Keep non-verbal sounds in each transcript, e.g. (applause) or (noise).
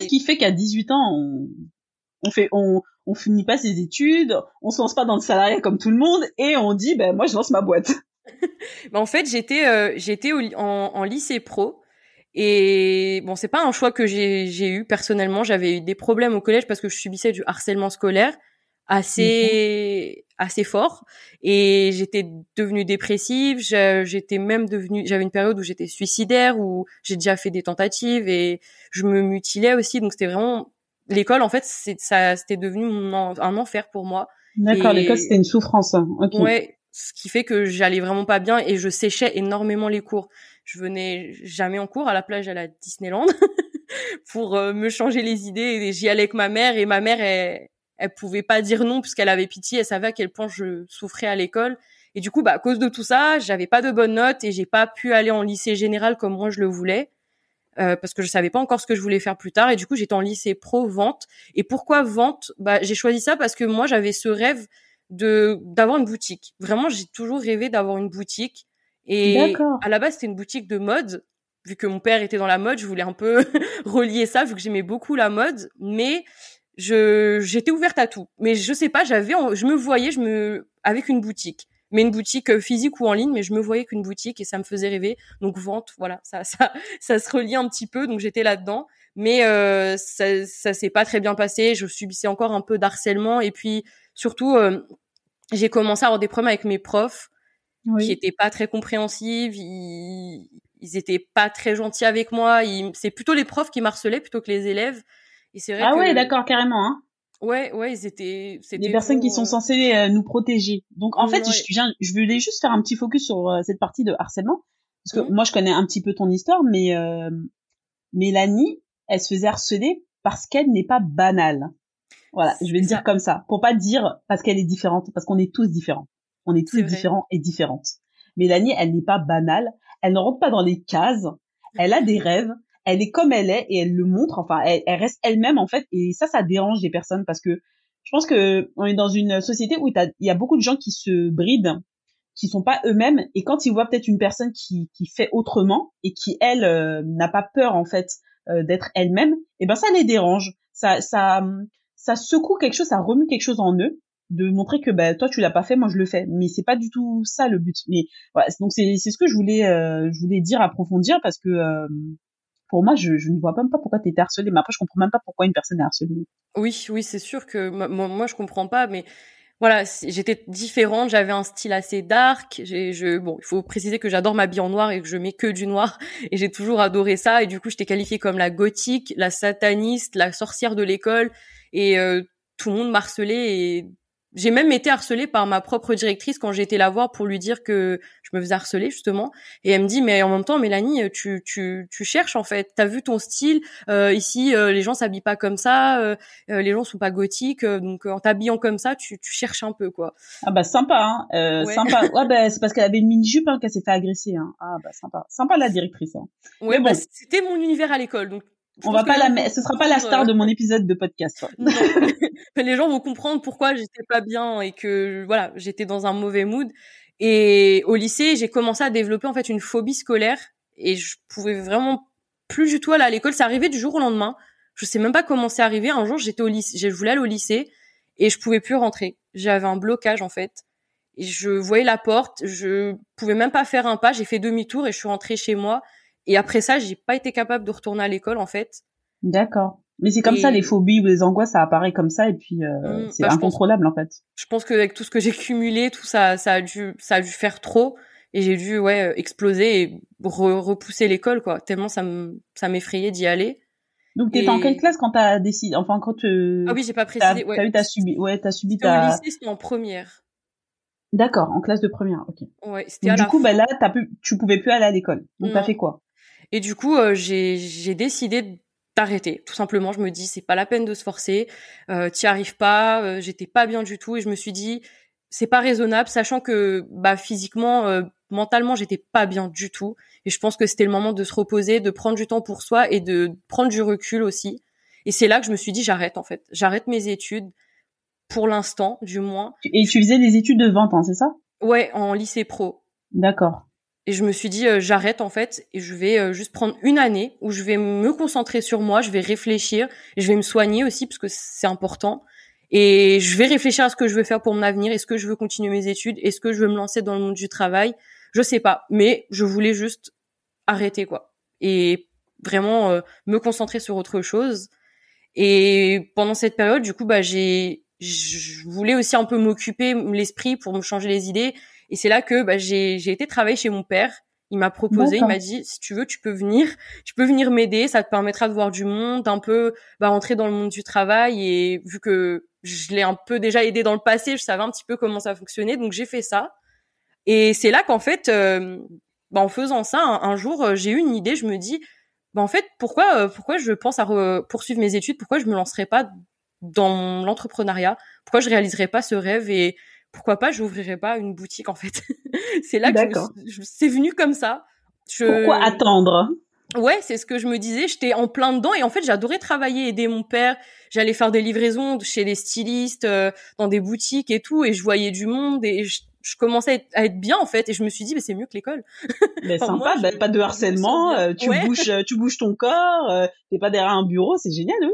Ce qui fait qu'à 18 ans, on, fait, on, on finit pas ses études, on se lance pas dans le salariat comme tout le monde et on dit, ben moi je lance ma boîte. (laughs) (laughs) bah, en fait, j'étais, euh, j'étais en, en lycée pro. Et bon, c'est pas un choix que j'ai eu personnellement. J'avais eu des problèmes au collège parce que je subissais du harcèlement scolaire assez assez fort. Et j'étais devenue dépressive. J'étais même devenue j'avais une période où j'étais suicidaire où j'ai déjà fait des tentatives et je me mutilais aussi. Donc c'était vraiment l'école en fait c'est ça c'était devenu un enfer pour moi. D'accord l'école c'était une souffrance hein. ouais ce qui fait que j'allais vraiment pas bien et je séchais énormément les cours. Je venais jamais en cours à la plage à la Disneyland (laughs) pour euh, me changer les idées. Et j'y allais avec ma mère et ma mère elle elle pouvait pas dire non puisqu'elle avait pitié, elle savait à quel point je souffrais à l'école. Et du coup, bah, à cause de tout ça, j'avais pas de bonnes notes et j'ai pas pu aller en lycée général comme moi je le voulais. Euh, parce que je savais pas encore ce que je voulais faire plus tard. Et du coup j'étais en lycée pro vente. Et pourquoi vente? Bah j'ai choisi ça parce que moi j'avais ce rêve de d'avoir une boutique. Vraiment j'ai toujours rêvé d'avoir une boutique. Et à la base c'était une boutique de mode. Vu que mon père était dans la mode je voulais un peu (laughs) relier ça vu que j'aimais beaucoup la mode. Mais je j'étais ouverte à tout. Mais je sais pas j'avais je me voyais je me avec une boutique. Mais une boutique euh, physique ou en ligne mais je me voyais qu'une boutique et ça me faisait rêver. Donc vente voilà ça (laughs) ça ça se relie un petit peu. Donc j'étais là dedans mais euh, ça ça s'est pas très bien passé. Je subissais encore un peu d'harcèlement. Et puis surtout euh, j'ai commencé à avoir des problèmes avec mes profs qui étaient pas très compréhensifs. Ils, ils étaient pas très gentils avec moi. C'est plutôt les profs qui m'harcelaient plutôt que les élèves ah ouais, d'accord, carrément. Hein. Ouais, ouais, ils étaient. Des personnes qui sont euh, censées euh, nous protéger. Donc en fait, je, viens, je voulais juste faire un petit focus sur euh, cette partie de harcèlement, parce que moi je connais un petit peu ton histoire, mais Mélanie, elle se faisait harceler parce qu'elle n'est pas banale. Voilà, je vais le dire comme ça, pour pas dire parce qu'elle est différente, parce qu'on est tous différents. On est tous différents et différentes. Mélanie, elle n'est pas banale, elle ne rentre pas dans les cases, elle a des rêves, elle est comme elle est et elle le montre. Enfin, elle, reste elle-même en fait. Et ça, ça dérange des personnes parce que je pense que on est dans une société où il y a beaucoup de gens qui se brident, qui sont pas eux-mêmes. Et quand ils voient peut-être une personne qui, fait autrement et qui elle euh, n'a pas peur en fait euh, d'être elle-même, eh ben ça les dérange. Ça, ça, ça secoue quelque chose, ça remue quelque chose en eux de montrer que bah toi tu l'as pas fait moi je le fais mais c'est pas du tout ça le but mais voilà donc c'est c'est ce que je voulais euh, je voulais dire approfondir parce que pour moi, je, je ne vois même pas pourquoi tu étais harcelée. Mais après, je comprends même pas pourquoi une personne est harcelée. Oui, oui, c'est sûr que moi, moi, je comprends pas, mais voilà, j'étais différente, j'avais un style assez dark. Je, bon, il faut préciser que j'adore m'habiller en noir et que je mets que du noir, (laughs) et j'ai toujours adoré ça. Et du coup, j'étais qualifiée comme la gothique, la sataniste, la sorcière de l'école, et euh, tout le monde m'harcelait. Et j'ai même été harcelée par ma propre directrice quand été la voir pour lui dire que je me faisais harceler justement. Et elle me dit mais en même temps Mélanie, tu tu tu cherches en fait. T'as vu ton style euh, ici, euh, les gens s'habillent pas comme ça, euh, euh les gens sont pas gothiques, euh, donc en t'habillant comme ça, tu tu cherches un peu quoi. Ah bah sympa, hein. Ouais. sympa. (laughs) Ouais bah c'est parce qu'elle avait une mini jupe hein, qu'elle s'est fait agresser. Hein. Ah bah sympa, sympa la directrice. Hein. Ouais, bah, c'était mon univers à l'école donc on va pas la, ce sera pas la star de mon épisode de podcast. (laughs) (laughs) les gens vont comprendre pourquoi j'étais pas bien et que voilà, j'étais dans un mauvais mood. Et au lycée, j'ai commencé à développer en fait une phobie scolaire et je pouvais vraiment plus du tout aller à l'école. Ça arrivait du jour au lendemain. Je sais même pas comment c'est arrivé. Un jour, j'étais au lycée, je voulais aller au lycée et je pouvais plus rentrer. J'avais un blocage en fait. Et je voyais la porte, je pouvais même pas faire un pas. J'ai fait demi-tour et je suis rentrée chez moi. Et après ça, j'ai pas été capable de retourner à l'école en fait. D'accord. Mais c'est comme ça, les phobies ou les angoisses, ça apparaît comme ça et puis euh, mmh, c'est bah, incontrôlable en fait. Je pense qu'avec tout ce que j'ai cumulé, tout ça, ça a dû, ça a dû faire trop et j'ai dû ouais exploser et repousser l'école quoi. Tellement ça me, ça m'effrayait d'y aller. Donc t'étais en quelle classe quand t'as décidé, enfin quand tu. Ah oui, j'ai pas précisé. T'as eu, t'as subi, ouais, t'as subi ta. Au lycée, c'était en première. D'accord, en classe de première, ok. Ouais, c'était à Du coup, bah là, t'as pu, tu pouvais plus aller à l'école. Donc t'as fait quoi? Et du coup, euh, j'ai, j'ai décidé d'arrêter. Tout simplement, je me dis c'est pas la peine de se forcer, euh, t'y arrives pas, euh, j'étais pas bien du tout et je me suis dit c'est pas raisonnable, sachant que bah physiquement, euh, mentalement, j'étais pas bien du tout et je pense que c'était le moment de se reposer, de prendre du temps pour soi et de prendre du recul aussi. Et c'est là que je me suis dit j'arrête en fait, j'arrête mes études pour l'instant, du moins. Et tu faisais des études de 20 ans, c'est ça? Ouais, en lycée pro. D'accord. Et je me suis dit, euh, j'arrête en fait, et je vais euh, juste prendre une année où je vais me concentrer sur moi, je vais réfléchir, je vais me soigner aussi parce que c'est important. Et je vais réfléchir à ce que je veux faire pour mon avenir. Est-ce que je veux continuer mes études Est-ce que je veux me lancer dans le monde du travail Je sais pas, mais je voulais juste arrêter quoi, et vraiment euh, me concentrer sur autre chose. Et pendant cette période, du coup, bah j'ai, je voulais aussi un peu m'occuper l'esprit pour me changer les idées et c'est là que bah, j'ai, j'ai été travailler chez mon père. Il m'a proposé, il m'a dit si tu veux, tu peux venir, tu peux venir m'aider, ça te permettra de voir du monde, un peu bah, rentrer dans le monde du travail. Et vu que je l'ai un peu déjà aidé dans le passé, je savais un petit peu comment ça fonctionnait, donc j'ai fait ça. Et c'est là qu'en fait, euh, bah, en faisant ça, un, jour, euh, j'ai eu une idée. Je me dis, bah, en fait, pourquoi, euh, pourquoi je pense à poursuivre mes études? Pourquoi je me lancerais pas dans l'entrepreneuriat Pourquoi je réaliserais pas ce rêve? Et pourquoi pas j'ouvrirais pas une boutique en fait. (laughs) c'est là que c'est venu comme ça. Pourquoi attendre? Ouais, c'est ce que je me disais. J'étais en plein dedans et en fait j'adorais travailler, aider mon père. J'allais faire des livraisons chez les stylistes, euh, dans des boutiques et tout, et je voyais du monde et je, commençais à être, bien en fait. Et je me suis dit, mais c'est mieux que l'école. (laughs) Mais sympa, bah, pas de harcèlement. Euh, tu bouges, tu bouges ton corps. Euh, T'es pas derrière un bureau, c'est génial. Oui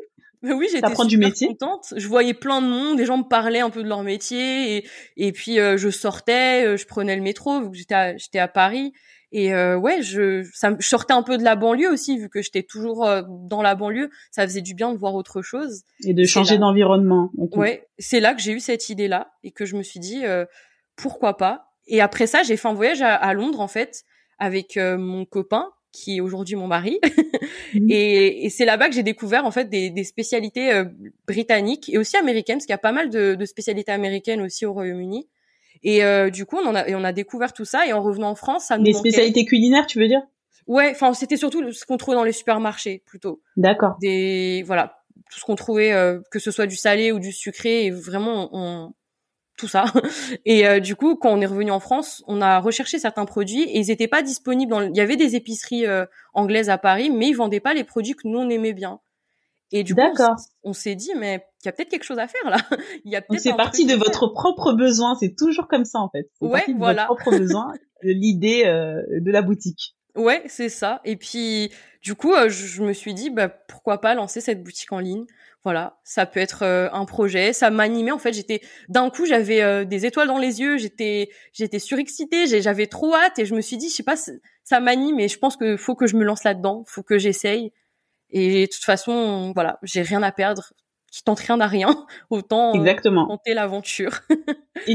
oui, j'étais super du métier. contente. Je voyais plein de monde, des gens me parlaient un peu de leur métier et et puis euh, je sortais, euh, je prenais le métro vu que j'étais à, j'étais à Paris et euh, ouais, je ça je sortais un peu de la banlieue aussi vu que j'étais toujours dans la banlieue, ça faisait du bien de voir autre chose et de changer d'environnement. Ouais, c'est là que j'ai eu cette idée là et que je me suis dit pourquoi pas. Et après ça, j'ai fait un voyage à, à Londres en fait avec mon copain qui est aujourd'hui mon mari. Mmh. et, et c'est là-bas que j'ai découvert en fait des, des spécialités euh, britanniques et aussi américaines, parce qu'il y a pas mal de, de spécialités américaines aussi au Royaume-Uni. Et euh, du coup, on en a, et on a découvert tout ça. Et en revenant en France, ça nous Des spécialités culinaires, tu veux dire? Ouais, enfin, c'était surtout ce qu'on trouvait dans les supermarchés, plutôt. D'accord. Des, voilà, tout ce qu'on trouvait, euh, que ce soit du salé ou du sucré, et vraiment, on, tout ça. (laughs) Et euh, du coup, quand on est revenu en France, on a recherché certains produits et ils n'étaient pas disponibles. Dans Il y avait des épiceries euh, anglaises à Paris, mais ils vendaient pas les produits que nous on aimait bien. Et du coup, on, s'est dit, mais il y a peut-être quelque chose à faire là. (laughs) Il y a peut-être. C'est parti de votre propre besoin. C'est toujours comme ça en fait. Ouais, voilà. votre propre (laughs) besoin, l'idée euh, de la boutique. Ouais, c'est ça. Et puis, du coup, je me suis dit, bah pourquoi pas lancer cette boutique en ligne? Voilà, ça peut être euh, un projet, ça m'animait en fait, j'étais d'un coup, j'avais euh, des étoiles dans les yeux, j'étais j'étais surexcitée, j'avais trop hâte et je me suis dit je sais pas ça m'anime et je pense que faut que je me lance là-dedans, faut que j'essaye. Et de toute façon, voilà, j'ai rien à perdre, qui tente rien à rien, (laughs) autant Exactement. tenter l'aventure. (laughs)